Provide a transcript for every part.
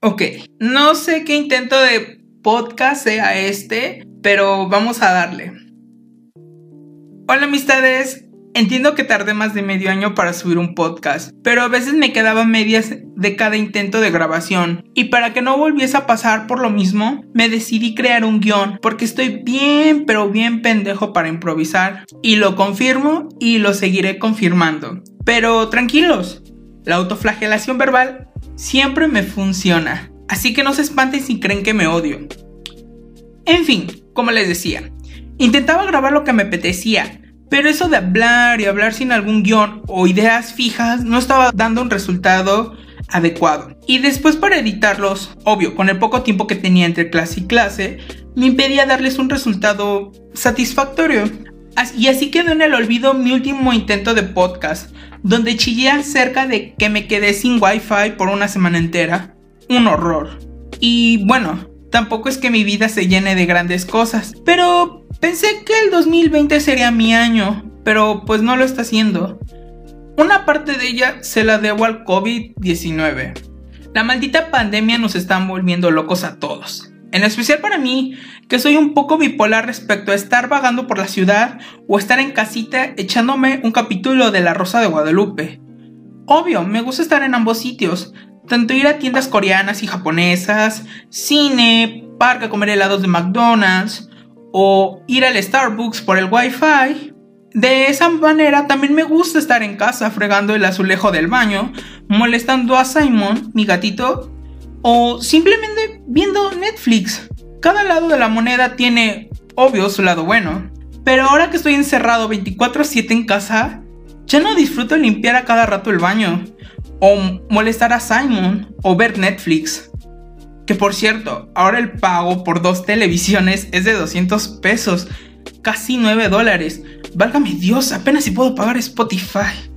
Ok, no sé qué intento de podcast sea este, pero vamos a darle. Hola amistades, entiendo que tardé más de medio año para subir un podcast, pero a veces me quedaba medias de cada intento de grabación, y para que no volviese a pasar por lo mismo, me decidí crear un guion, porque estoy bien, pero bien pendejo para improvisar, y lo confirmo y lo seguiré confirmando. Pero tranquilos, la autoflagelación verbal siempre me funciona. Así que no se espanten si creen que me odio. En fin, como les decía, intentaba grabar lo que me apetecía, pero eso de hablar y hablar sin algún guion o ideas fijas no estaba dando un resultado adecuado. Y después para editarlos, obvio, con el poco tiempo que tenía entre clase y clase, me impedía darles un resultado satisfactorio. Y así quedó en el olvido mi último intento de podcast, donde chillé acerca de que me quedé sin wifi por una semana entera. Un horror. Y bueno, tampoco es que mi vida se llene de grandes cosas, pero pensé que el 2020 sería mi año, pero pues no lo está haciendo. Una parte de ella se la debo al COVID-19. La maldita pandemia nos está volviendo locos a todos. En especial para mí, que soy un poco bipolar respecto a estar vagando por la ciudad o estar en casita echándome un capítulo de La Rosa de Guadalupe. Obvio, me gusta estar en ambos sitios, tanto ir a tiendas coreanas y japonesas, cine, parque a comer helados de McDonald's o ir al Starbucks por el Wi-Fi. De esa manera también me gusta estar en casa fregando el azulejo del baño, molestando a Simon, mi gatito, o simplemente viendo Netflix. Cada lado de la moneda tiene, obvio, su lado bueno. Pero ahora que estoy encerrado 24/7 en casa, ya no disfruto limpiar a cada rato el baño, o molestar a Simon, o ver Netflix. Que por cierto, ahora el pago por dos televisiones es de 200 pesos, casi 9 dólares. Válgame Dios, apenas si puedo pagar Spotify.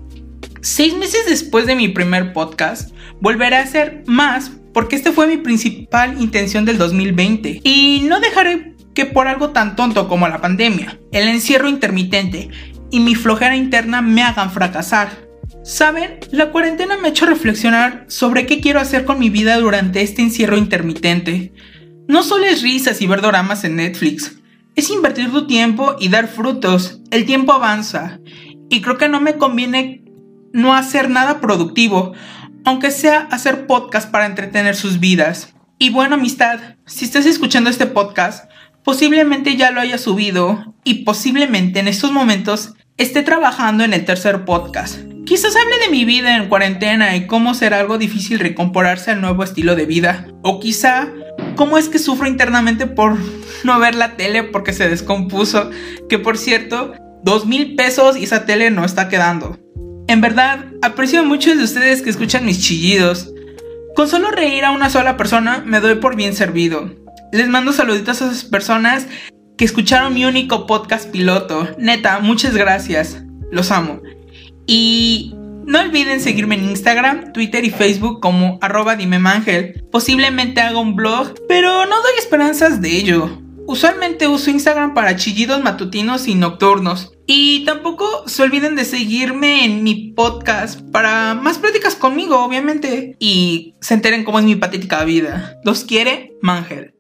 Seis meses después de mi primer podcast, volveré a hacer más porque este fue mi principal intención del 2020. Y no dejaré que por algo tan tonto como la pandemia, el encierro intermitente y mi flojera interna me hagan fracasar. Saben, la cuarentena me ha hecho reflexionar sobre qué quiero hacer con mi vida durante este encierro intermitente. No solo es risas y ver dramas en Netflix, es invertir tu tiempo y dar frutos. El tiempo avanza y creo que no me conviene no hacer nada productivo, aunque sea hacer podcast para entretener sus vidas. Y bueno, amistad, si estás escuchando este podcast, posiblemente ya lo haya subido y posiblemente en estos momentos esté trabajando en el tercer podcast. Quizás hable de mi vida en cuarentena y cómo será algo difícil recomporarse al nuevo estilo de vida. O quizá cómo es que sufro internamente por no ver la tele porque se descompuso. Que por cierto, dos mil pesos y esa tele no está quedando. En verdad, aprecio a muchos de ustedes que escuchan mis chillidos. Con solo reír a una sola persona me doy por bien servido. Les mando saluditos a esas personas que escucharon mi único podcast piloto. Neta, muchas gracias. Los amo. Y no olviden seguirme en Instagram, Twitter y Facebook como arroba dimemangel. Posiblemente haga un blog, pero no doy esperanzas de ello. Usualmente uso Instagram para chillidos matutinos y nocturnos. Y tampoco se olviden de seguirme en mi podcast para más prácticas conmigo, obviamente. Y se enteren cómo es mi patética vida. Los quiere Mangel.